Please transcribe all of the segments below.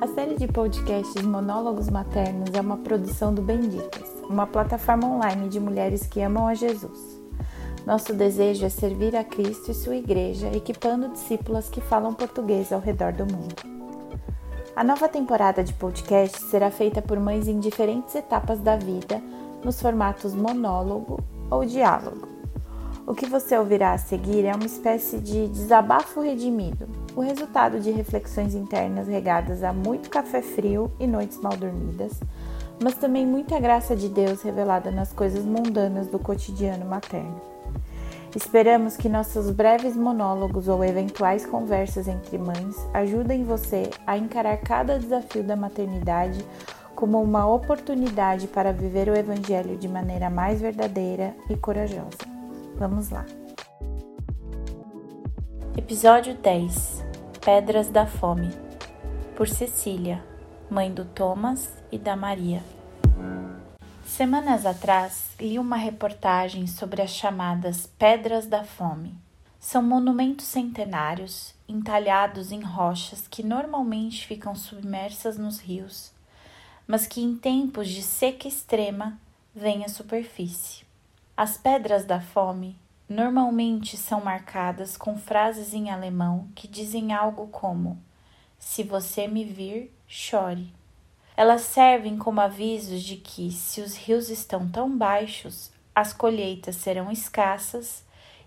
A série de podcasts Monólogos Maternos é uma produção do Benditas, uma plataforma online de mulheres que amam a Jesus. Nosso desejo é servir a Cristo e sua igreja, equipando discípulas que falam português ao redor do mundo. A nova temporada de podcast será feita por mães em diferentes etapas da vida, nos formatos monólogo ou diálogo. O que você ouvirá a seguir é uma espécie de desabafo redimido, o resultado de reflexões internas regadas a muito café frio e noites mal dormidas, mas também muita graça de Deus revelada nas coisas mundanas do cotidiano materno. Esperamos que nossos breves monólogos ou eventuais conversas entre mães ajudem você a encarar cada desafio da maternidade como uma oportunidade para viver o Evangelho de maneira mais verdadeira e corajosa. Vamos lá! Episódio 10 Pedras da Fome por Cecília, mãe do Thomas e da Maria. Semanas atrás, li uma reportagem sobre as chamadas Pedras da Fome. São monumentos centenários entalhados em rochas que normalmente ficam submersas nos rios, mas que em tempos de seca extrema vêm à superfície. As Pedras da Fome normalmente são marcadas com frases em alemão que dizem algo como: Se você me vir, chore. Elas servem como avisos de que, se os rios estão tão baixos, as colheitas serão escassas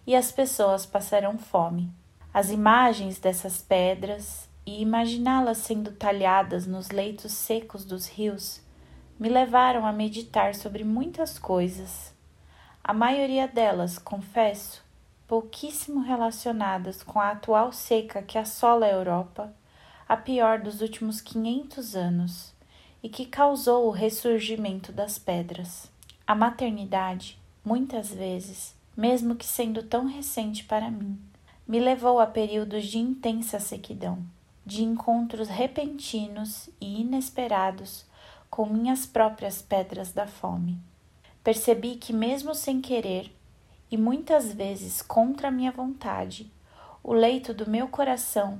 e as pessoas passarão fome. As imagens dessas pedras e imaginá-las sendo talhadas nos leitos secos dos rios me levaram a meditar sobre muitas coisas. A maioria delas, confesso, pouquíssimo relacionadas com a atual seca que assola a Europa, a pior dos últimos 500 anos e que causou o ressurgimento das pedras. A maternidade, muitas vezes, mesmo que sendo tão recente para mim, me levou a períodos de intensa sequidão, de encontros repentinos e inesperados com minhas próprias pedras da fome. Percebi que, mesmo sem querer, e muitas vezes contra minha vontade, o leito do meu coração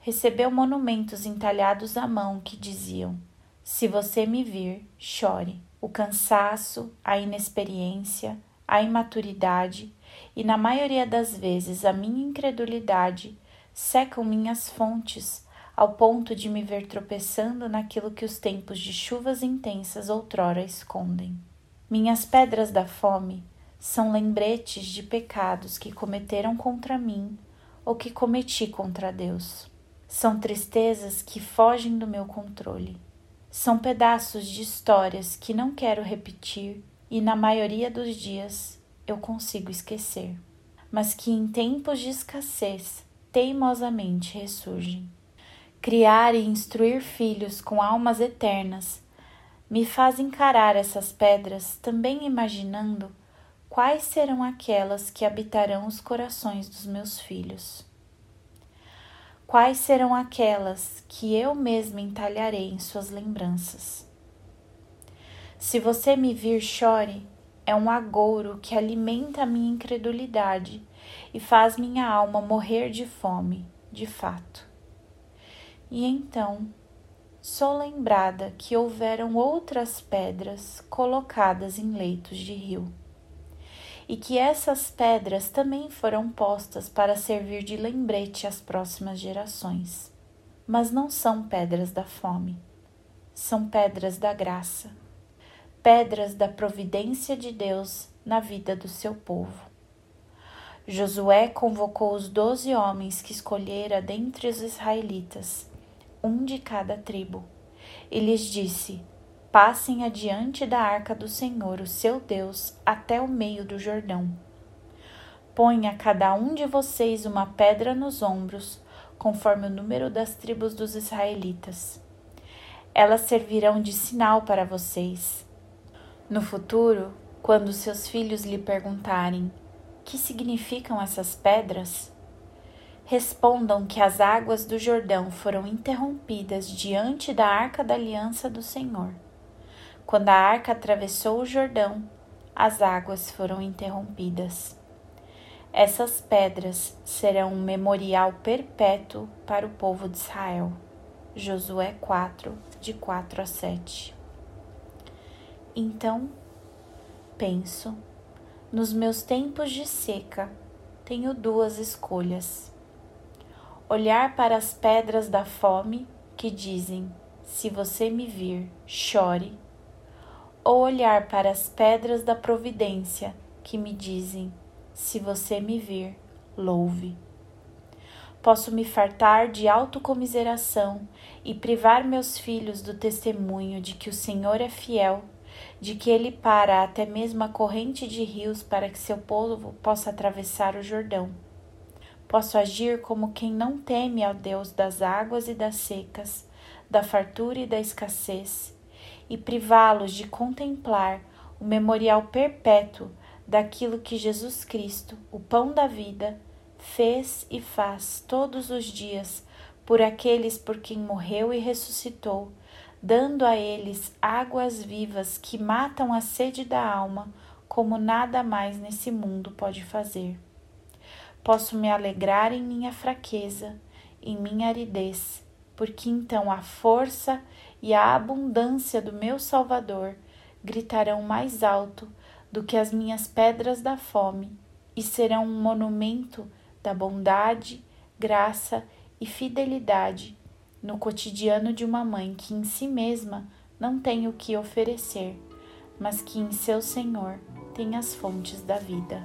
recebeu monumentos entalhados à mão que diziam: se você me vir, chore. O cansaço, a inexperiência, a imaturidade e, na maioria das vezes, a minha incredulidade secam minhas fontes ao ponto de me ver tropeçando naquilo que os tempos de chuvas intensas outrora escondem. Minhas pedras da fome são lembretes de pecados que cometeram contra mim ou que cometi contra Deus. São tristezas que fogem do meu controle. São pedaços de histórias que não quero repetir e, na maioria dos dias, eu consigo esquecer, mas que em tempos de escassez teimosamente ressurgem. Criar e instruir filhos com almas eternas me faz encarar essas pedras também imaginando quais serão aquelas que habitarão os corações dos meus filhos. Quais serão aquelas que eu mesma entalharei em suas lembranças? Se você me vir, chore, é um agouro que alimenta a minha incredulidade e faz minha alma morrer de fome, de fato. E então sou lembrada que houveram outras pedras colocadas em leitos de rio e que essas pedras também foram postas para servir de lembrete às próximas gerações. Mas não são pedras da fome, são pedras da graça, pedras da providência de Deus na vida do seu povo. Josué convocou os doze homens que escolhera dentre os israelitas, um de cada tribo, e lhes disse: passem adiante da arca do Senhor, o seu Deus, até o meio do Jordão. Ponha cada um de vocês uma pedra nos ombros, conforme o número das tribos dos israelitas. Elas servirão de sinal para vocês. No futuro, quando seus filhos lhe perguntarem: Que significam essas pedras? Respondam que as águas do Jordão foram interrompidas diante da arca da aliança do Senhor. Quando a arca atravessou o Jordão, as águas foram interrompidas. Essas pedras serão um memorial perpétuo para o povo de Israel. Josué 4, de 4 a 7. Então, penso, nos meus tempos de seca, tenho duas escolhas: olhar para as pedras da fome que dizem: se você me vir, chore, ou olhar para as pedras da providência que me dizem: se você me vir, louve. Posso me fartar de autocomiseração e privar meus filhos do testemunho de que o Senhor é fiel, de que ele para até mesmo a corrente de rios para que seu povo possa atravessar o Jordão. Posso agir como quem não teme ao Deus das águas e das secas, da fartura e da escassez, e privá-los de contemplar o memorial perpétuo daquilo que Jesus Cristo, o pão da vida, fez e faz todos os dias por aqueles por quem morreu e ressuscitou, dando a eles águas vivas que matam a sede da alma, como nada mais nesse mundo pode fazer. Posso me alegrar em minha fraqueza, em minha aridez, porque então a força e a abundância do meu Salvador gritarão mais alto do que as minhas pedras da fome e serão um monumento da bondade, graça e fidelidade no cotidiano de uma mãe que em si mesma não tem o que oferecer, mas que em seu Senhor tem as fontes da vida.